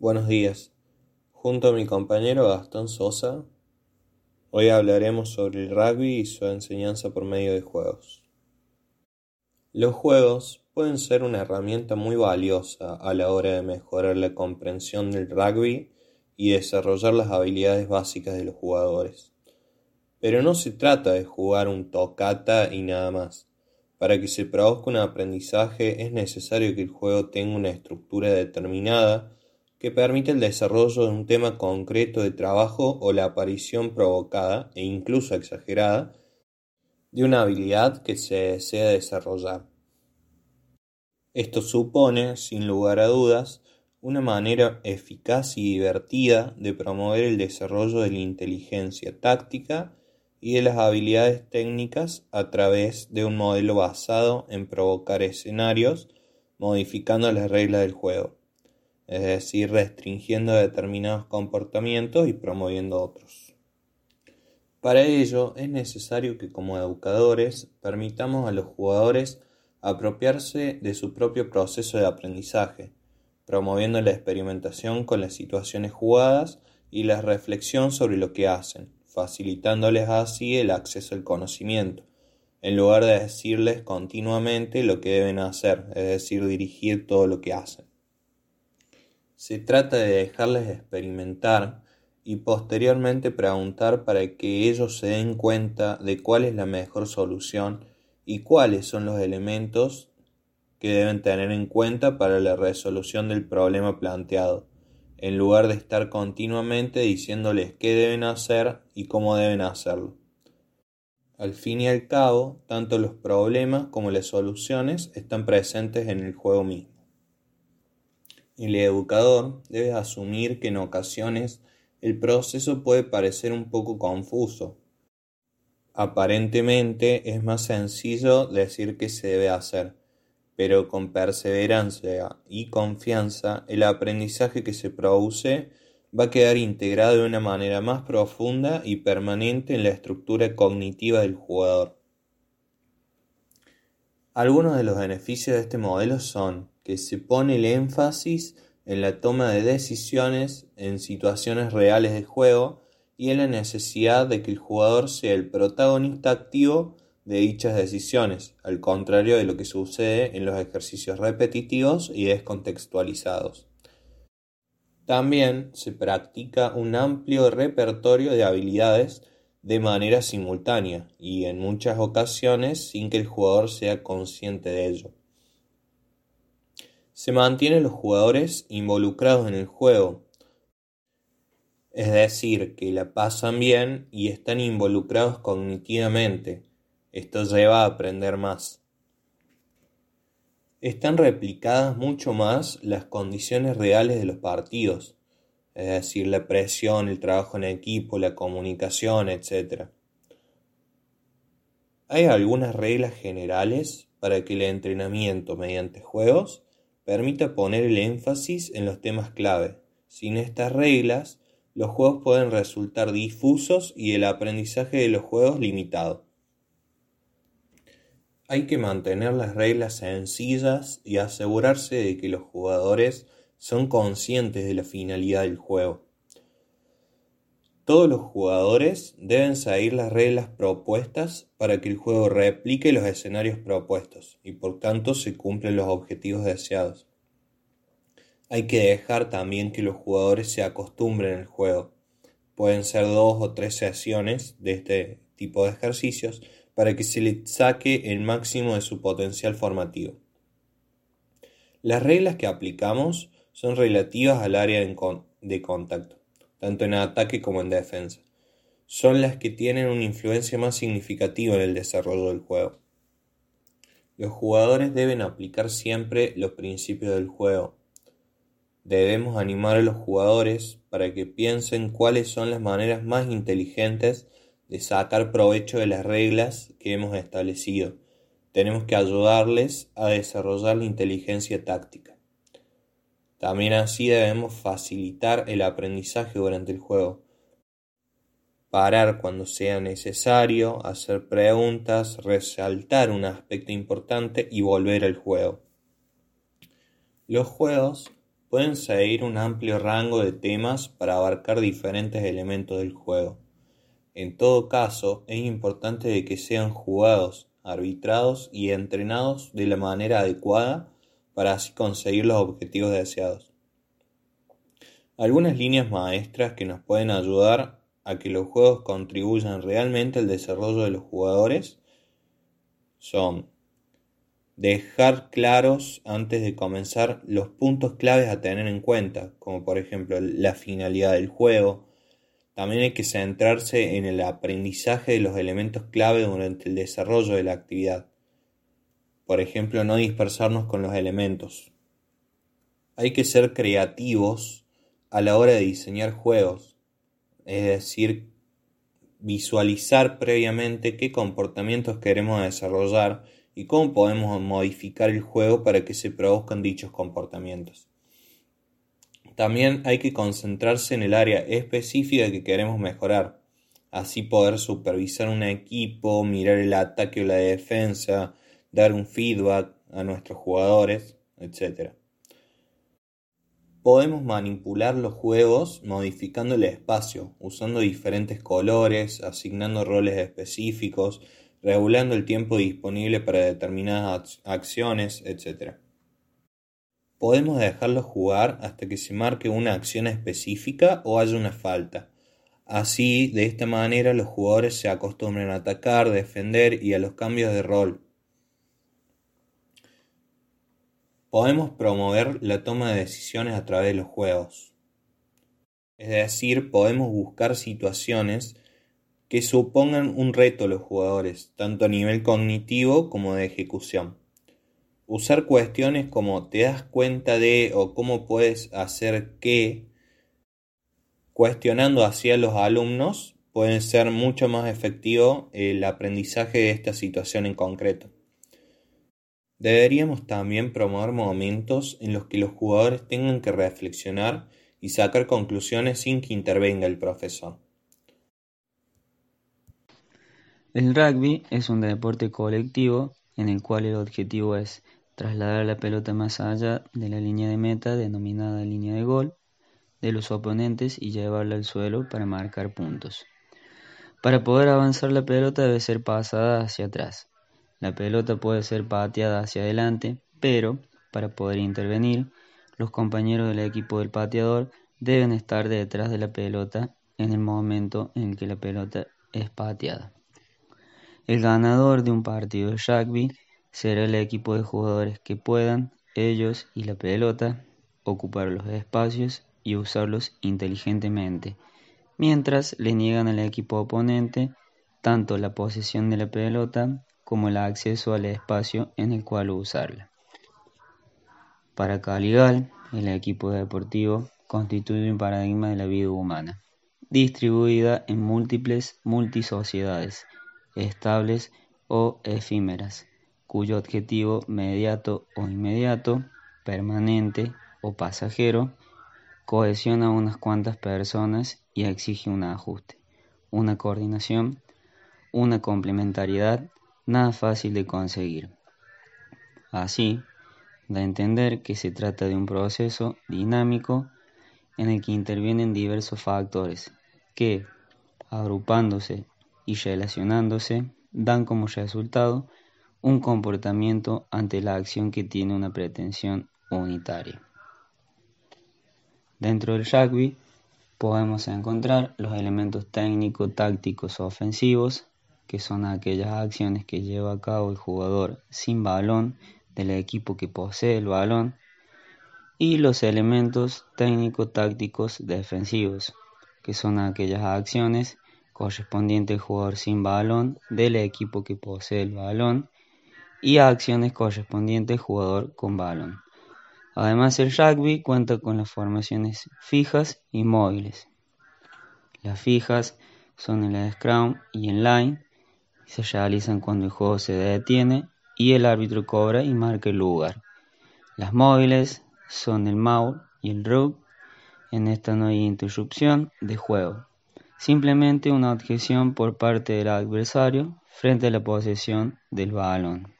Buenos días. Junto a mi compañero Gastón Sosa, hoy hablaremos sobre el rugby y su enseñanza por medio de juegos. Los juegos pueden ser una herramienta muy valiosa a la hora de mejorar la comprensión del rugby y desarrollar las habilidades básicas de los jugadores. Pero no se trata de jugar un tocata y nada más. Para que se produzca un aprendizaje es necesario que el juego tenga una estructura determinada que permite el desarrollo de un tema concreto de trabajo o la aparición provocada e incluso exagerada de una habilidad que se desea desarrollar. Esto supone, sin lugar a dudas, una manera eficaz y divertida de promover el desarrollo de la inteligencia táctica y de las habilidades técnicas a través de un modelo basado en provocar escenarios modificando las reglas del juego es decir, restringiendo determinados comportamientos y promoviendo otros. Para ello es necesario que como educadores permitamos a los jugadores apropiarse de su propio proceso de aprendizaje, promoviendo la experimentación con las situaciones jugadas y la reflexión sobre lo que hacen, facilitándoles así el acceso al conocimiento, en lugar de decirles continuamente lo que deben hacer, es decir, dirigir todo lo que hacen. Se trata de dejarles experimentar y posteriormente preguntar para que ellos se den cuenta de cuál es la mejor solución y cuáles son los elementos que deben tener en cuenta para la resolución del problema planteado, en lugar de estar continuamente diciéndoles qué deben hacer y cómo deben hacerlo. Al fin y al cabo, tanto los problemas como las soluciones están presentes en el juego mismo. El educador debe asumir que en ocasiones el proceso puede parecer un poco confuso. Aparentemente es más sencillo decir qué se debe hacer, pero con perseverancia y confianza el aprendizaje que se produce va a quedar integrado de una manera más profunda y permanente en la estructura cognitiva del jugador. Algunos de los beneficios de este modelo son que se pone el énfasis en la toma de decisiones en situaciones reales de juego y en la necesidad de que el jugador sea el protagonista activo de dichas decisiones, al contrario de lo que sucede en los ejercicios repetitivos y descontextualizados. También se practica un amplio repertorio de habilidades de manera simultánea y en muchas ocasiones sin que el jugador sea consciente de ello. Se mantienen los jugadores involucrados en el juego, es decir, que la pasan bien y están involucrados cognitivamente. Esto lleva a aprender más. Están replicadas mucho más las condiciones reales de los partidos, es decir, la presión, el trabajo en equipo, la comunicación, etc. Hay algunas reglas generales para que el entrenamiento mediante juegos permite poner el énfasis en los temas clave. Sin estas reglas, los juegos pueden resultar difusos y el aprendizaje de los juegos limitado. Hay que mantener las reglas sencillas y asegurarse de que los jugadores son conscientes de la finalidad del juego. Todos los jugadores deben seguir las reglas propuestas para que el juego replique los escenarios propuestos y por tanto se cumplen los objetivos deseados. Hay que dejar también que los jugadores se acostumbren al juego. Pueden ser dos o tres sesiones de este tipo de ejercicios para que se les saque el máximo de su potencial formativo. Las reglas que aplicamos son relativas al área de contacto tanto en ataque como en defensa. Son las que tienen una influencia más significativa en el desarrollo del juego. Los jugadores deben aplicar siempre los principios del juego. Debemos animar a los jugadores para que piensen cuáles son las maneras más inteligentes de sacar provecho de las reglas que hemos establecido. Tenemos que ayudarles a desarrollar la inteligencia táctica. También así debemos facilitar el aprendizaje durante el juego. Parar cuando sea necesario, hacer preguntas, resaltar un aspecto importante y volver al juego. Los juegos pueden seguir un amplio rango de temas para abarcar diferentes elementos del juego. En todo caso, es importante que sean jugados, arbitrados y entrenados de la manera adecuada para así conseguir los objetivos deseados. Algunas líneas maestras que nos pueden ayudar a que los juegos contribuyan realmente al desarrollo de los jugadores son dejar claros antes de comenzar los puntos claves a tener en cuenta, como por ejemplo la finalidad del juego. También hay que centrarse en el aprendizaje de los elementos clave durante el desarrollo de la actividad. Por ejemplo, no dispersarnos con los elementos. Hay que ser creativos a la hora de diseñar juegos, es decir, visualizar previamente qué comportamientos queremos desarrollar y cómo podemos modificar el juego para que se produzcan dichos comportamientos. También hay que concentrarse en el área específica que queremos mejorar, así poder supervisar un equipo, mirar el ataque o la defensa, dar un feedback a nuestros jugadores, etc. Podemos manipular los juegos modificando el espacio, usando diferentes colores, asignando roles específicos, regulando el tiempo disponible para determinadas acciones, etc. Podemos dejarlo jugar hasta que se marque una acción específica o haya una falta. Así, de esta manera, los jugadores se acostumbran a atacar, defender y a los cambios de rol. Podemos promover la toma de decisiones a través de los juegos. Es decir, podemos buscar situaciones que supongan un reto a los jugadores, tanto a nivel cognitivo como de ejecución. Usar cuestiones como te das cuenta de o cómo puedes hacer que, cuestionando hacia los alumnos, pueden ser mucho más efectivo el aprendizaje de esta situación en concreto. Deberíamos también promover momentos en los que los jugadores tengan que reflexionar y sacar conclusiones sin que intervenga el profesor. El rugby es un deporte colectivo en el cual el objetivo es trasladar la pelota más allá de la línea de meta denominada línea de gol de los oponentes y llevarla al suelo para marcar puntos. Para poder avanzar la pelota debe ser pasada hacia atrás. La pelota puede ser pateada hacia adelante, pero para poder intervenir, los compañeros del equipo del pateador deben estar detrás de la pelota en el momento en que la pelota es pateada. El ganador de un partido de rugby será el equipo de jugadores que puedan, ellos y la pelota, ocupar los espacios y usarlos inteligentemente, mientras le niegan al equipo oponente tanto la posesión de la pelota como el acceso al espacio en el cual usarla. Para Caligal, el equipo deportivo constituye un paradigma de la vida humana, distribuida en múltiples multisociedades estables o efímeras, cuyo objetivo mediato o inmediato, permanente o pasajero, cohesiona a unas cuantas personas y exige un ajuste, una coordinación, una complementariedad nada fácil de conseguir. Así, da a entender que se trata de un proceso dinámico en el que intervienen diversos factores que, agrupándose y relacionándose dan como resultado un comportamiento ante la acción que tiene una pretensión unitaria. Dentro del rugby podemos encontrar los elementos técnicos, tácticos ofensivos, que son aquellas acciones que lleva a cabo el jugador sin balón del equipo que posee el balón, y los elementos técnico-tácticos defensivos, que son aquellas acciones correspondiente al jugador sin balón del equipo que posee el balón y acciones correspondientes al jugador con balón. Además el rugby cuenta con las formaciones fijas y móviles. Las fijas son en la scrum y en line, se realizan cuando el juego se detiene y el árbitro cobra y marca el lugar. Las móviles son el maul y el rug, en esta no hay interrupción de juego simplemente una objeción por parte del adversario frente a la posesión del balón.